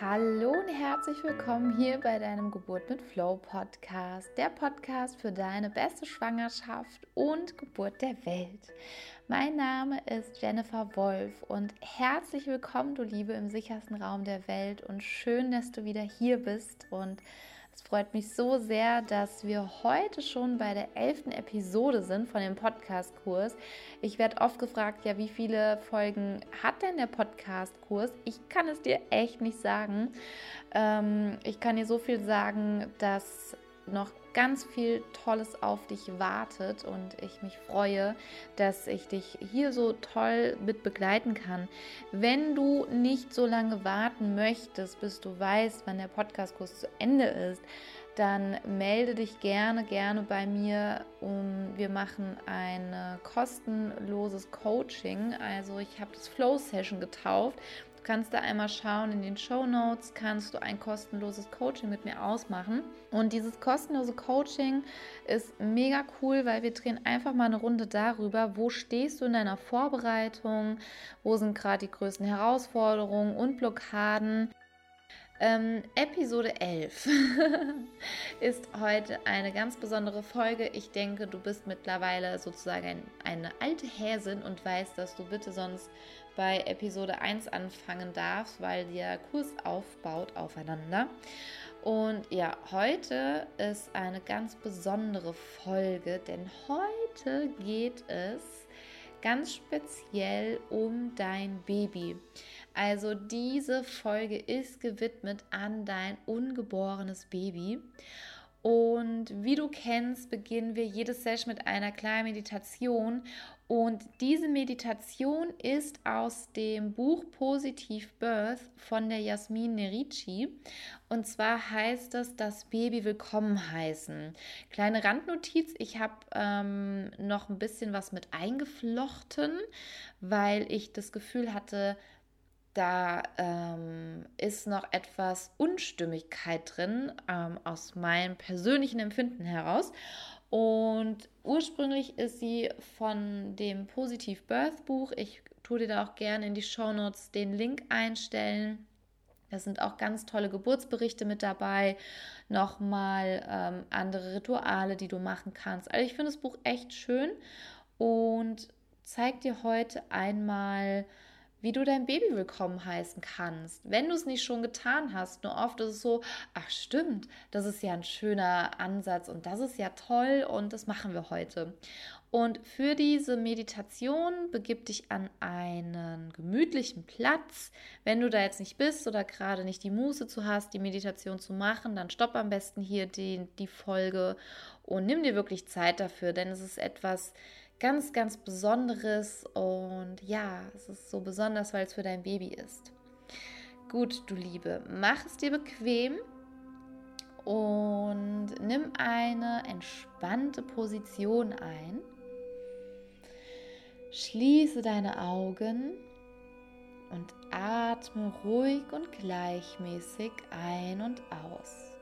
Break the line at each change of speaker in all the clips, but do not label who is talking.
Hallo und herzlich willkommen hier bei deinem Geburt mit Flow Podcast, der Podcast für deine beste Schwangerschaft und Geburt der Welt. Mein Name ist Jennifer Wolf und herzlich willkommen, du Liebe, im sichersten Raum der Welt und schön, dass du wieder hier bist und es freut mich so sehr, dass wir heute schon bei der elften Episode sind von dem Podcast-Kurs. Ich werde oft gefragt, ja, wie viele Folgen hat denn der Podcast-Kurs? Ich kann es dir echt nicht sagen. Ähm, ich kann dir so viel sagen, dass noch ganz viel Tolles auf dich wartet und ich mich freue, dass ich dich hier so toll mit begleiten kann. Wenn du nicht so lange warten möchtest, bis du weißt, wann der Podcastkurs zu Ende ist, dann melde dich gerne, gerne bei mir. Um, wir machen ein kostenloses Coaching. Also ich habe das Flow Session getauft kannst da einmal schauen, in den Show Notes kannst du ein kostenloses Coaching mit mir ausmachen. Und dieses kostenlose Coaching ist mega cool, weil wir drehen einfach mal eine Runde darüber, wo stehst du in deiner Vorbereitung, wo sind gerade die größten Herausforderungen und Blockaden. Ähm, Episode 11 ist heute eine ganz besondere Folge. Ich denke, du bist mittlerweile sozusagen ein, eine alte Häsin und weißt, dass du bitte sonst bei Episode 1 anfangen darfst, weil der Kurs aufbaut aufeinander. Und ja, heute ist eine ganz besondere Folge, denn heute geht es ganz speziell um dein Baby. Also diese Folge ist gewidmet an dein ungeborenes Baby. Und wie du kennst, beginnen wir jede Session mit einer kleinen Meditation. Und diese Meditation ist aus dem Buch Positiv Birth von der Jasmin Nerici. Und zwar heißt es, das Baby willkommen heißen. Kleine Randnotiz, ich habe ähm, noch ein bisschen was mit eingeflochten, weil ich das Gefühl hatte, da ähm, ist noch etwas Unstimmigkeit drin ähm, aus meinem persönlichen Empfinden heraus. Und ursprünglich ist sie von dem Positiv Birth Buch. Ich tue dir da auch gerne in die Show Notes den Link einstellen. Da sind auch ganz tolle Geburtsberichte mit dabei, nochmal ähm, andere Rituale, die du machen kannst. Also ich finde das Buch echt schön und zeige dir heute einmal, wie du dein Baby willkommen heißen kannst, wenn du es nicht schon getan hast. Nur oft ist es so, ach stimmt, das ist ja ein schöner Ansatz und das ist ja toll und das machen wir heute. Und für diese Meditation begib dich an einen gemütlichen Platz. Wenn du da jetzt nicht bist oder gerade nicht die Muße zu hast, die Meditation zu machen, dann stopp am besten hier die, die Folge und nimm dir wirklich Zeit dafür, denn es ist etwas, ganz, ganz Besonderes und ja, es ist so besonders, weil es für dein Baby ist. Gut, du Liebe, mach es dir bequem und nimm eine entspannte Position ein. Schließe deine Augen und atme ruhig und gleichmäßig ein und aus.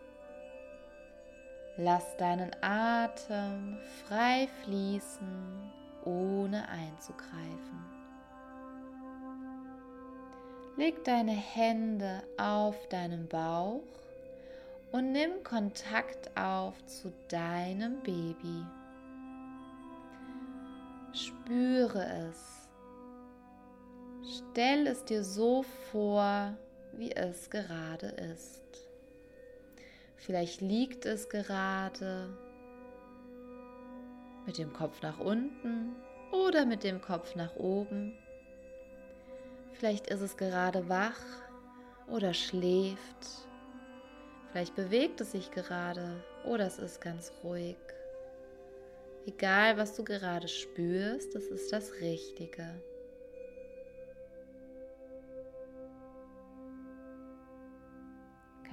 Lass deinen Atem frei fließen, ohne einzugreifen. Leg deine Hände auf deinen Bauch und nimm Kontakt auf zu deinem Baby. Spüre es. Stell es dir so vor, wie es gerade ist. Vielleicht liegt es gerade mit dem Kopf nach unten oder mit dem Kopf nach oben. Vielleicht ist es gerade wach oder schläft. Vielleicht bewegt es sich gerade oder es ist ganz ruhig. Egal, was du gerade spürst, das ist das Richtige.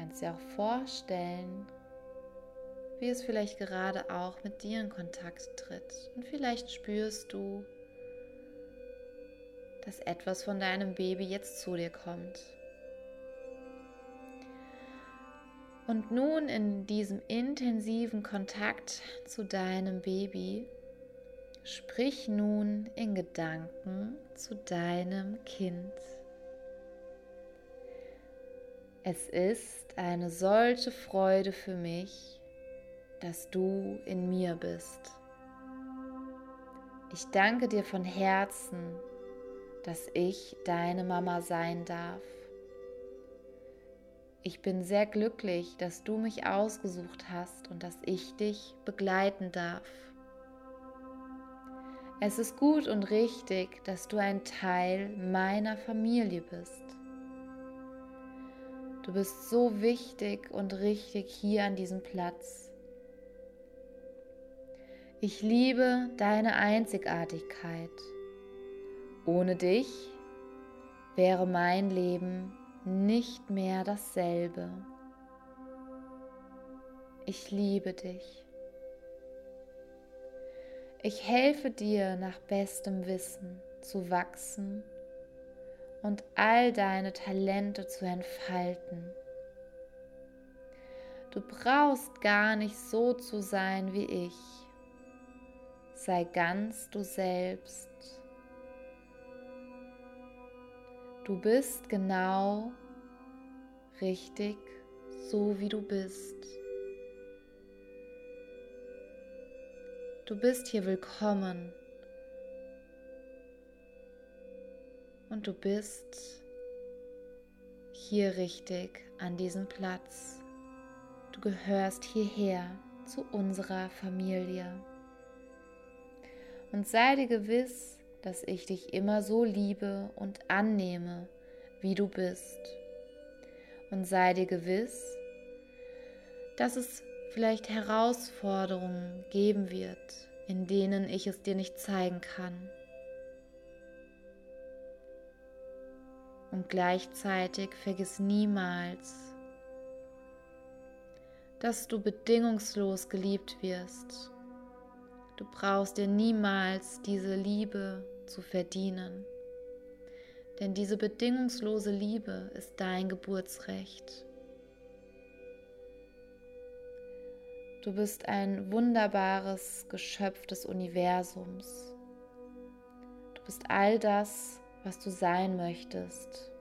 Kannst dir auch vorstellen, wie es vielleicht gerade auch mit dir in Kontakt tritt. Und vielleicht spürst du, dass etwas von deinem Baby jetzt zu dir kommt. Und nun in diesem intensiven Kontakt zu deinem Baby, sprich nun in Gedanken zu deinem Kind. Es ist eine solche Freude für mich, dass du in mir bist. Ich danke dir von Herzen, dass ich deine Mama sein darf. Ich bin sehr glücklich, dass du mich ausgesucht hast und dass ich dich begleiten darf. Es ist gut und richtig, dass du ein Teil meiner Familie bist. Du bist so wichtig und richtig hier an diesem Platz. Ich liebe deine Einzigartigkeit. Ohne dich wäre mein Leben nicht mehr dasselbe. Ich liebe dich. Ich helfe dir nach bestem Wissen zu wachsen und all deine Talente zu entfalten. Du brauchst gar nicht so zu sein wie ich. Sei ganz du selbst. Du bist genau richtig so, wie du bist. Du bist hier willkommen und du bist hier richtig an diesem Platz. Du gehörst hierher zu unserer Familie. Und sei dir gewiss, dass ich dich immer so liebe und annehme, wie du bist. Und sei dir gewiss, dass es vielleicht Herausforderungen geben wird, in denen ich es dir nicht zeigen kann. Und gleichzeitig vergiss niemals, dass du bedingungslos geliebt wirst. Du brauchst dir niemals diese Liebe zu verdienen, denn diese bedingungslose Liebe ist dein Geburtsrecht. Du bist ein wunderbares Geschöpf des Universums. Du bist all das, was du sein möchtest.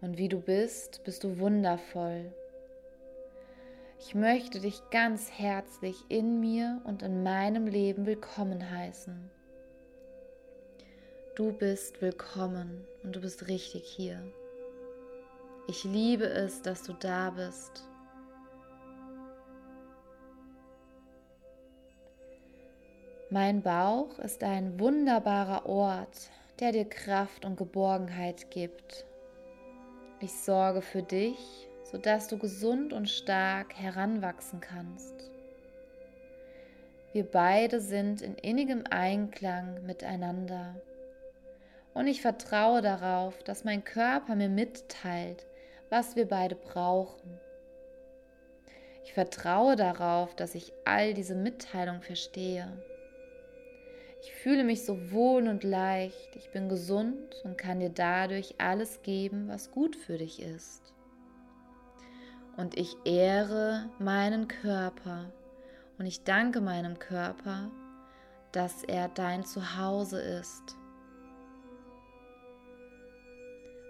Und wie du bist, bist du wundervoll. Ich möchte dich ganz herzlich in mir und in meinem Leben willkommen heißen. Du bist willkommen und du bist richtig hier. Ich liebe es, dass du da bist. Mein Bauch ist ein wunderbarer Ort, der dir Kraft und Geborgenheit gibt. Ich sorge für dich, sodass du gesund und stark heranwachsen kannst. Wir beide sind in innigem Einklang miteinander. Und ich vertraue darauf, dass mein Körper mir mitteilt, was wir beide brauchen. Ich vertraue darauf, dass ich all diese Mitteilung verstehe. Ich fühle mich so wohl und leicht, ich bin gesund und kann dir dadurch alles geben, was gut für dich ist. Und ich ehre meinen Körper und ich danke meinem Körper, dass er dein Zuhause ist.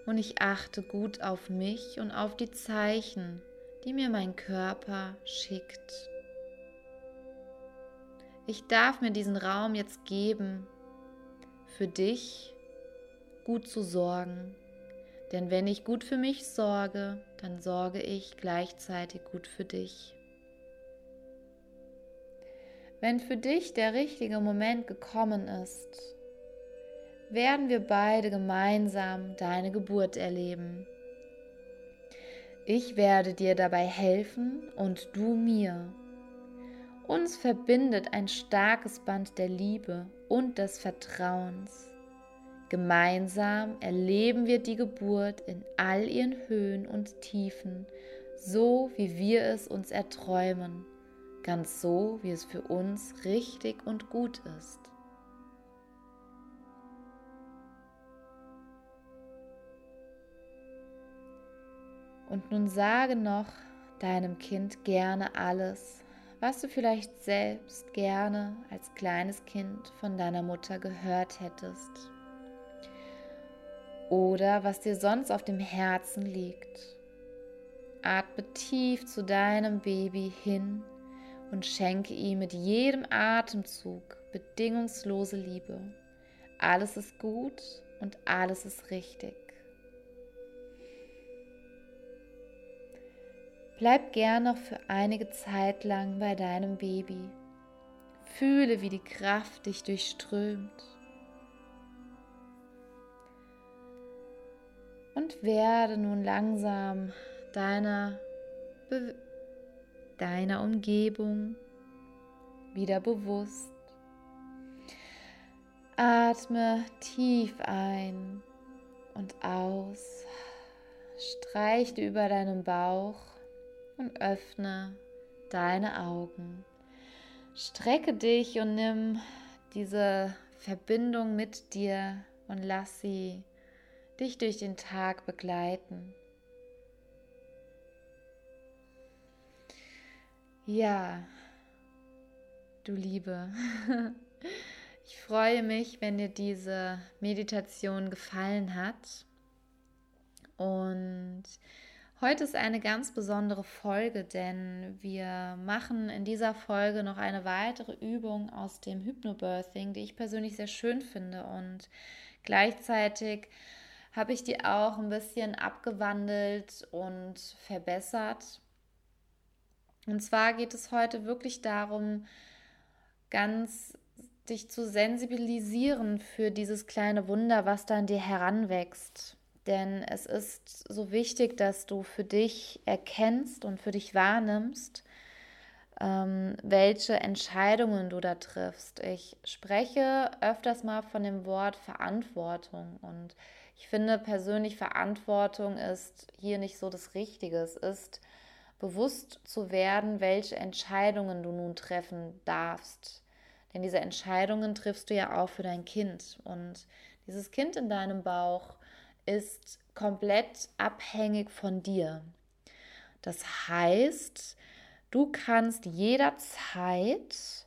Und ich achte gut auf mich und auf die Zeichen, die mir mein Körper schickt. Ich darf mir diesen Raum jetzt geben, für dich gut zu sorgen. Denn wenn ich gut für mich sorge, dann sorge ich gleichzeitig gut für dich. Wenn für dich der richtige Moment gekommen ist, werden wir beide gemeinsam deine Geburt erleben. Ich werde dir dabei helfen und du mir. Uns verbindet ein starkes Band der Liebe und des Vertrauens. Gemeinsam erleben wir die Geburt in all ihren Höhen und Tiefen, so wie wir es uns erträumen, ganz so, wie es für uns richtig und gut ist. Und nun sage noch deinem Kind gerne alles, was du vielleicht selbst gerne als kleines Kind von deiner Mutter gehört hättest. Oder was dir sonst auf dem Herzen liegt. Atme tief zu deinem Baby hin und schenke ihm mit jedem Atemzug bedingungslose Liebe. Alles ist gut und alles ist richtig. Bleib gern noch für einige Zeit lang bei deinem Baby. Fühle, wie die Kraft dich durchströmt. Und werde nun langsam deiner, Be deiner Umgebung wieder bewusst. Atme tief ein und aus. Streiche über deinen Bauch und öffne deine Augen. Strecke dich und nimm diese Verbindung mit dir und lass sie dich durch den Tag begleiten. Ja, du Liebe, ich freue mich, wenn dir diese Meditation gefallen hat. Und heute ist eine ganz besondere Folge, denn wir machen in dieser Folge noch eine weitere Übung aus dem Hypnobirthing, die ich persönlich sehr schön finde. Und gleichzeitig habe ich die auch ein bisschen abgewandelt und verbessert. Und zwar geht es heute wirklich darum, ganz dich zu sensibilisieren für dieses kleine Wunder, was da in dir heranwächst. Denn es ist so wichtig, dass du für dich erkennst und für dich wahrnimmst, ähm, welche Entscheidungen du da triffst. Ich spreche öfters mal von dem Wort Verantwortung und ich finde persönlich Verantwortung ist hier nicht so das Richtige. Es ist bewusst zu werden, welche Entscheidungen du nun treffen darfst. Denn diese Entscheidungen triffst du ja auch für dein Kind. Und dieses Kind in deinem Bauch ist komplett abhängig von dir. Das heißt, du kannst jederzeit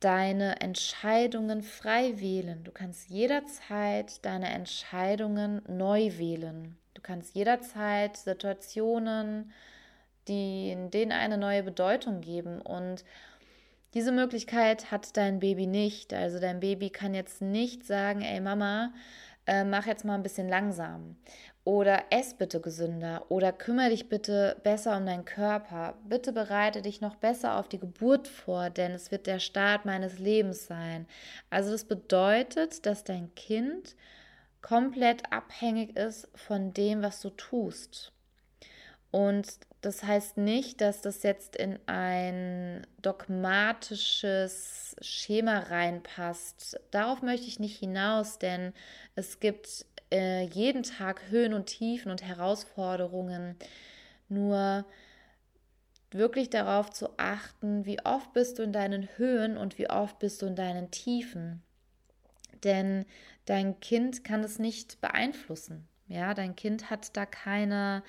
deine Entscheidungen frei wählen. Du kannst jederzeit deine Entscheidungen neu wählen. Du kannst jederzeit Situationen, die denen eine neue Bedeutung geben. Und diese Möglichkeit hat dein Baby nicht. Also dein Baby kann jetzt nicht sagen, ey Mama, äh, mach jetzt mal ein bisschen langsam. Oder ess bitte gesünder. Oder kümmere dich bitte besser um deinen Körper. Bitte bereite dich noch besser auf die Geburt vor, denn es wird der Start meines Lebens sein. Also das bedeutet, dass dein Kind komplett abhängig ist von dem, was du tust. Und das heißt nicht, dass das jetzt in ein dogmatisches Schema reinpasst. Darauf möchte ich nicht hinaus, denn es gibt äh, jeden Tag Höhen und Tiefen und Herausforderungen. Nur wirklich darauf zu achten, wie oft bist du in deinen Höhen und wie oft bist du in deinen Tiefen. Denn dein Kind kann es nicht beeinflussen. Ja, dein Kind hat da keine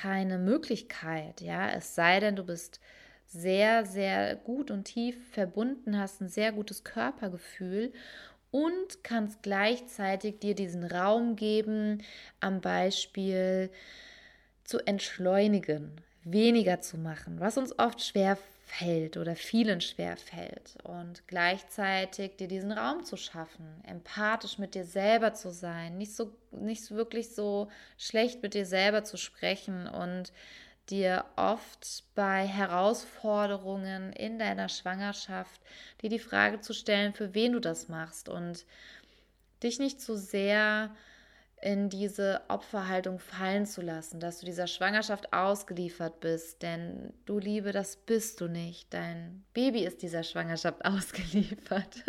keine Möglichkeit, ja, es sei denn, du bist sehr, sehr gut und tief verbunden, hast ein sehr gutes Körpergefühl und kannst gleichzeitig dir diesen Raum geben, am Beispiel zu entschleunigen, weniger zu machen, was uns oft schwer fällt oder vielen schwer fällt. Und gleichzeitig dir diesen Raum zu schaffen, empathisch mit dir selber zu sein, nicht so nicht wirklich so schlecht mit dir selber zu sprechen und dir oft bei Herausforderungen in deiner Schwangerschaft dir die Frage zu stellen, für wen du das machst und dich nicht zu sehr in diese Opferhaltung fallen zu lassen, dass du dieser Schwangerschaft ausgeliefert bist, denn du Liebe, das bist du nicht. Dein Baby ist dieser Schwangerschaft ausgeliefert.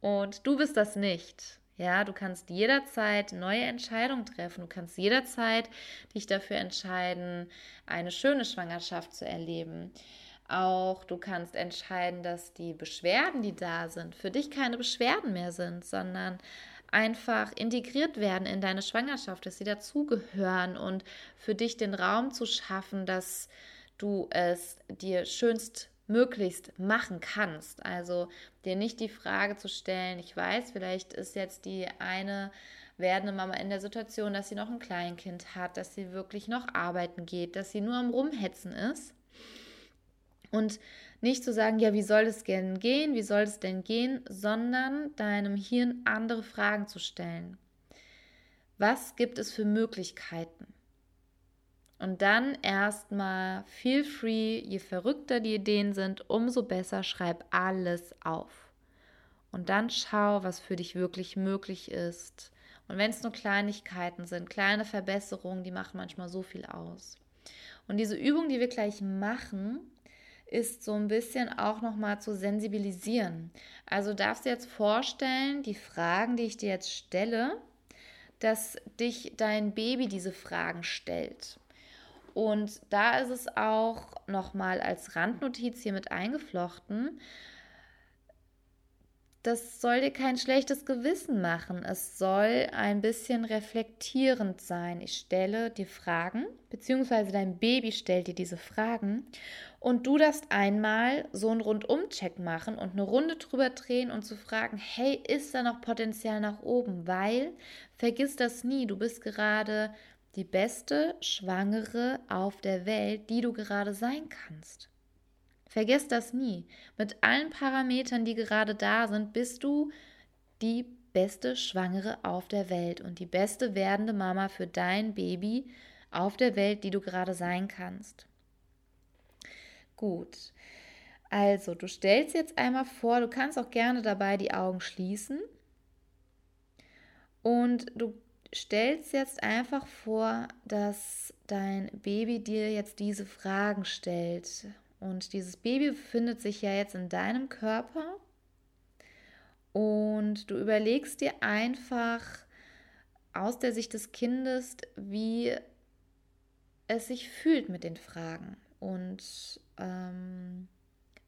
Und du bist das nicht. Ja, du kannst jederzeit neue Entscheidungen treffen. Du kannst jederzeit dich dafür entscheiden, eine schöne Schwangerschaft zu erleben. Auch du kannst entscheiden, dass die Beschwerden, die da sind, für dich keine Beschwerden mehr sind, sondern einfach integriert werden in deine Schwangerschaft, dass sie dazugehören und für dich den Raum zu schaffen, dass du es dir schönst möglichst machen kannst. Also dir nicht die Frage zu stellen, ich weiß, vielleicht ist jetzt die eine werdende Mama in der Situation, dass sie noch ein Kleinkind hat, dass sie wirklich noch arbeiten geht, dass sie nur am Rumhetzen ist. Und nicht zu sagen, ja, wie soll es denn gehen, wie soll es denn gehen, sondern deinem Hirn andere Fragen zu stellen. Was gibt es für Möglichkeiten? Und dann erstmal feel free, je verrückter die Ideen sind, umso besser schreib alles auf. Und dann schau, was für dich wirklich möglich ist. Und wenn es nur Kleinigkeiten sind, kleine Verbesserungen, die machen manchmal so viel aus. Und diese Übung, die wir gleich machen, ist so ein bisschen auch nochmal zu sensibilisieren. Also darfst du jetzt vorstellen, die Fragen, die ich dir jetzt stelle, dass dich dein Baby diese Fragen stellt. Und da ist es auch nochmal als Randnotiz hier mit eingeflochten. Das soll dir kein schlechtes Gewissen machen. Es soll ein bisschen reflektierend sein. Ich stelle dir Fragen, beziehungsweise dein Baby stellt dir diese Fragen. Und du darfst einmal so einen Rundumcheck machen und eine Runde drüber drehen und zu fragen, hey, ist da noch Potenzial nach oben? Weil, vergiss das nie, du bist gerade die beste Schwangere auf der Welt, die du gerade sein kannst. Vergiss das nie. Mit allen Parametern, die gerade da sind, bist du die beste Schwangere auf der Welt und die beste werdende Mama für dein Baby auf der Welt, die du gerade sein kannst. Gut. Also, du stellst jetzt einmal vor, du kannst auch gerne dabei die Augen schließen und du stellst jetzt einfach vor, dass dein Baby dir jetzt diese Fragen stellt. Und dieses Baby befindet sich ja jetzt in deinem Körper. Und du überlegst dir einfach aus der Sicht des Kindes, wie es sich fühlt mit den Fragen und ähm,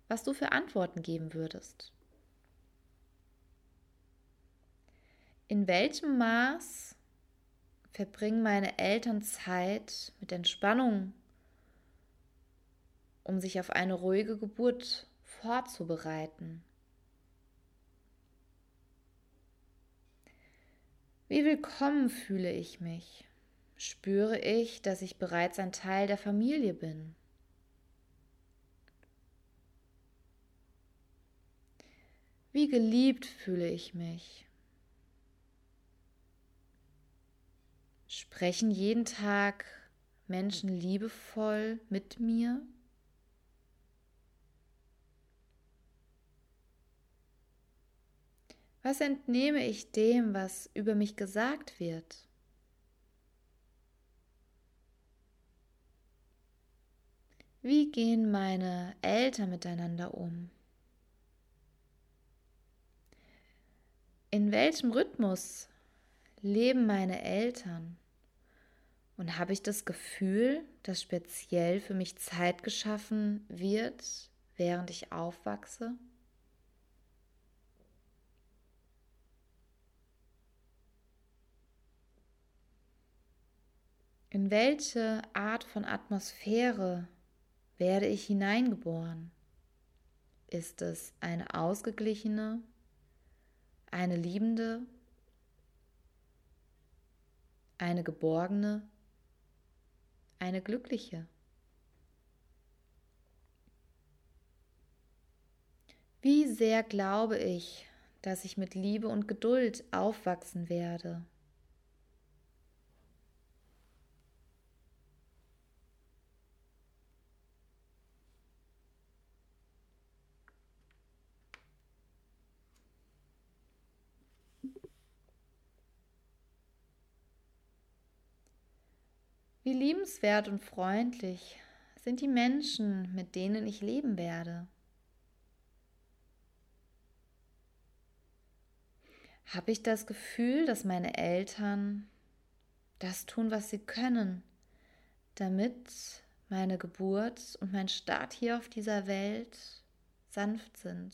was du für Antworten geben würdest. In welchem Maß verbringen meine Eltern Zeit mit Entspannung, um sich auf eine ruhige Geburt vorzubereiten. Wie willkommen fühle ich mich? Spüre ich, dass ich bereits ein Teil der Familie bin? Wie geliebt fühle ich mich? Sprechen jeden Tag Menschen liebevoll mit mir? Was entnehme ich dem, was über mich gesagt wird? Wie gehen meine Eltern miteinander um? In welchem Rhythmus leben meine Eltern? Und habe ich das Gefühl, dass speziell für mich Zeit geschaffen wird, während ich aufwachse? In welche Art von Atmosphäre werde ich hineingeboren? Ist es eine ausgeglichene, eine liebende, eine geborgene, eine glückliche. Wie sehr glaube ich, dass ich mit Liebe und Geduld aufwachsen werde? Wie liebenswert und freundlich sind die Menschen, mit denen ich leben werde. Habe ich das Gefühl, dass meine Eltern das tun, was sie können, damit meine Geburt und mein Start hier auf dieser Welt sanft sind?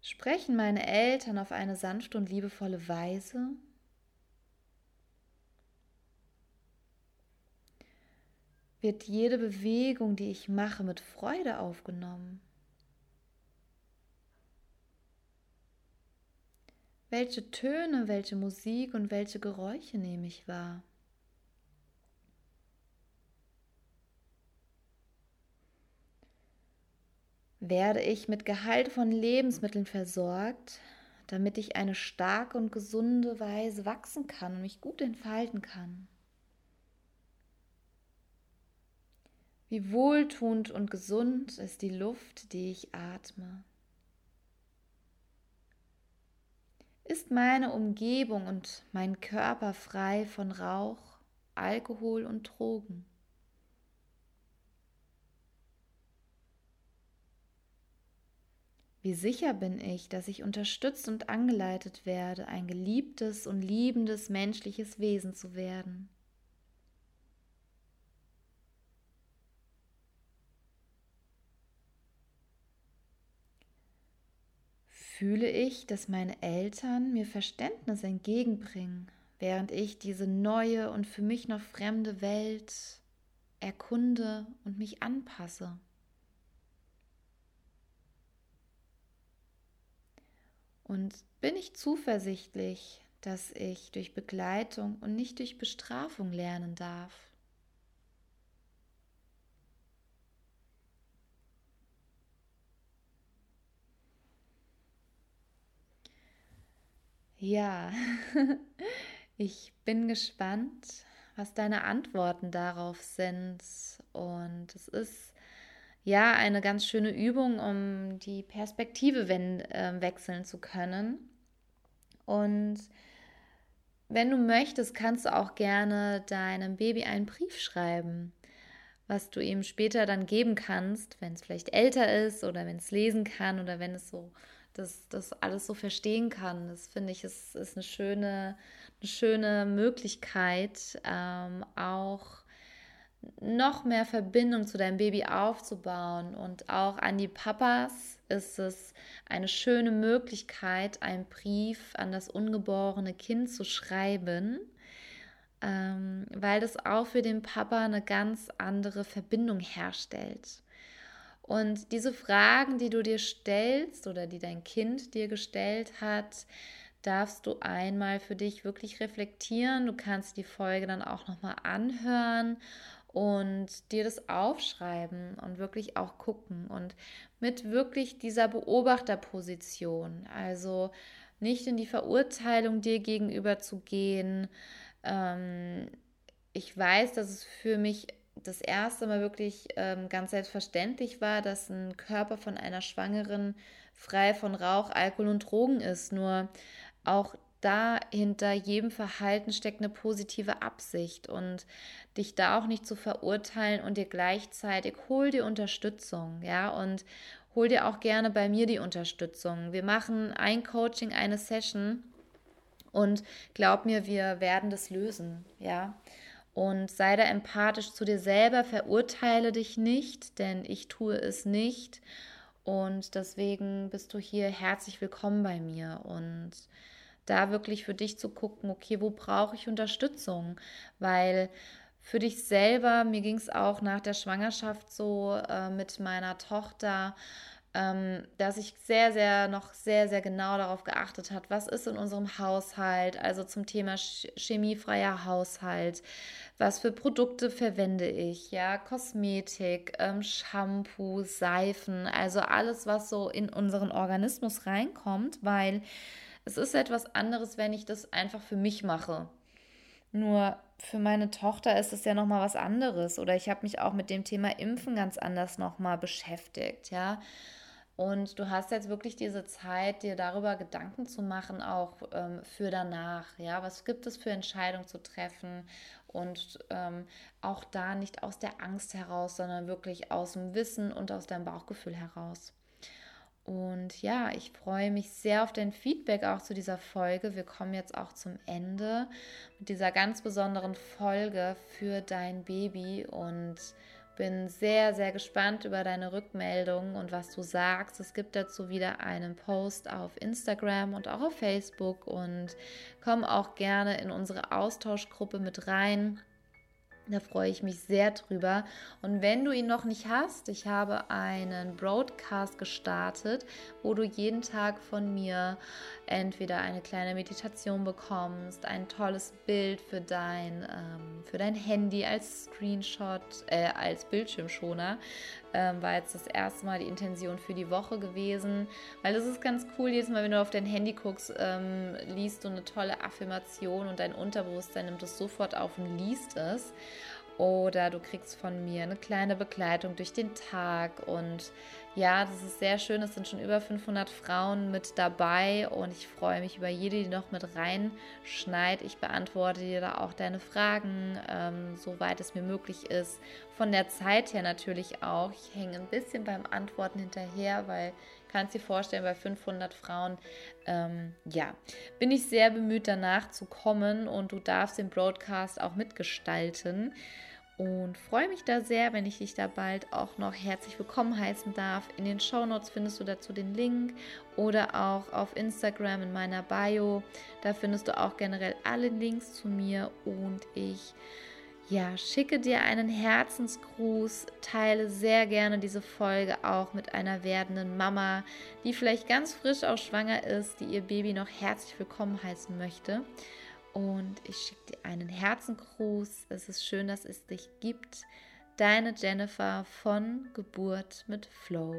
Sprechen meine Eltern auf eine sanfte und liebevolle Weise? Wird jede Bewegung, die ich mache, mit Freude aufgenommen. Welche Töne, welche Musik und welche Geräusche nehme ich wahr? Werde ich mit Gehalt von Lebensmitteln versorgt, damit ich eine starke und gesunde Weise wachsen kann und mich gut entfalten kann? Wie wohltuend und gesund ist die Luft, die ich atme. Ist meine Umgebung und mein Körper frei von Rauch, Alkohol und Drogen? Wie sicher bin ich, dass ich unterstützt und angeleitet werde, ein geliebtes und liebendes menschliches Wesen zu werden? Fühle ich, dass meine Eltern mir Verständnis entgegenbringen, während ich diese neue und für mich noch fremde Welt erkunde und mich anpasse. Und bin ich zuversichtlich, dass ich durch Begleitung und nicht durch Bestrafung lernen darf? Ja, ich bin gespannt, was deine Antworten darauf sind. Und es ist ja eine ganz schöne Übung, um die Perspektive äh, wechseln zu können. Und wenn du möchtest, kannst du auch gerne deinem Baby einen Brief schreiben, was du ihm später dann geben kannst, wenn es vielleicht älter ist oder wenn es lesen kann oder wenn es so das, das alles so verstehen kann. Das finde ich, ist, ist eine, schöne, eine schöne Möglichkeit, ähm, auch noch mehr Verbindung zu deinem Baby aufzubauen. Und auch an die Papas ist es eine schöne Möglichkeit, einen Brief an das ungeborene Kind zu schreiben, ähm, weil das auch für den Papa eine ganz andere Verbindung herstellt. Und diese Fragen, die du dir stellst oder die dein Kind dir gestellt hat, darfst du einmal für dich wirklich reflektieren. Du kannst die Folge dann auch nochmal anhören und dir das aufschreiben und wirklich auch gucken und mit wirklich dieser Beobachterposition, also nicht in die Verurteilung dir gegenüber zu gehen. Ähm, ich weiß, dass es für mich das erste Mal wirklich ähm, ganz selbstverständlich war, dass ein Körper von einer Schwangeren frei von Rauch, Alkohol und Drogen ist. Nur auch da hinter jedem Verhalten steckt eine positive Absicht und dich da auch nicht zu verurteilen und dir gleichzeitig hol dir Unterstützung, ja, und hol dir auch gerne bei mir die Unterstützung. Wir machen ein Coaching, eine Session und glaub mir, wir werden das lösen, ja. Und sei da empathisch zu dir selber, verurteile dich nicht, denn ich tue es nicht. Und deswegen bist du hier herzlich willkommen bei mir. Und da wirklich für dich zu gucken, okay, wo brauche ich Unterstützung? Weil für dich selber, mir ging es auch nach der Schwangerschaft so äh, mit meiner Tochter, ähm, dass ich sehr, sehr, noch sehr, sehr genau darauf geachtet hat, was ist in unserem Haushalt, also zum Thema chemiefreier Haushalt, was für Produkte verwende ich, ja, Kosmetik, ähm, Shampoo, Seifen, also alles, was so in unseren Organismus reinkommt, weil es ist etwas anderes, wenn ich das einfach für mich mache. Nur für meine Tochter ist es ja noch mal was anderes oder ich habe mich auch mit dem Thema Impfen ganz anders noch mal beschäftigt, ja. Und du hast jetzt wirklich diese Zeit, dir darüber Gedanken zu machen, auch ähm, für danach. Ja, was gibt es für Entscheidungen zu treffen? Und ähm, auch da nicht aus der Angst heraus, sondern wirklich aus dem Wissen und aus deinem Bauchgefühl heraus. Und ja, ich freue mich sehr auf dein Feedback auch zu dieser Folge. Wir kommen jetzt auch zum Ende mit dieser ganz besonderen Folge für dein Baby und bin sehr, sehr gespannt über deine Rückmeldungen und was du sagst. Es gibt dazu wieder einen Post auf Instagram und auch auf Facebook und komm auch gerne in unsere Austauschgruppe mit rein. Da freue ich mich sehr drüber. Und wenn du ihn noch nicht hast, ich habe einen Broadcast gestartet, wo du jeden Tag von mir entweder eine kleine Meditation bekommst, ein tolles Bild für dein, ähm, für dein Handy als Screenshot, äh, als Bildschirmschoner. Ähm, war jetzt das erste Mal die Intention für die Woche gewesen, weil das ist ganz cool. Jedes Mal, wenn du auf dein Handy guckst, ähm, liest du eine tolle Affirmation und dein Unterbewusstsein nimmt es sofort auf und liest es. Oder du kriegst von mir eine kleine Begleitung durch den Tag. Und ja, das ist sehr schön. Es sind schon über 500 Frauen mit dabei. Und ich freue mich über jede, die noch mit reinschneit. Ich beantworte dir da auch deine Fragen, ähm, soweit es mir möglich ist. Von der Zeit her natürlich auch. Ich hänge ein bisschen beim Antworten hinterher, weil kannst dir vorstellen, bei 500 Frauen, ähm, ja, bin ich sehr bemüht, danach zu kommen und du darfst den Broadcast auch mitgestalten. Und freue mich da sehr, wenn ich dich da bald auch noch herzlich willkommen heißen darf. In den Show Notes findest du dazu den Link oder auch auf Instagram in meiner Bio. Da findest du auch generell alle Links zu mir und ich ja, schicke dir einen Herzensgruß, teile sehr gerne diese Folge auch mit einer werdenden Mama, die vielleicht ganz frisch auch schwanger ist, die ihr Baby noch herzlich willkommen heißen möchte. Und ich schicke dir einen Herzensgruß. Es ist schön, dass es dich gibt. Deine Jennifer von Geburt mit Flow.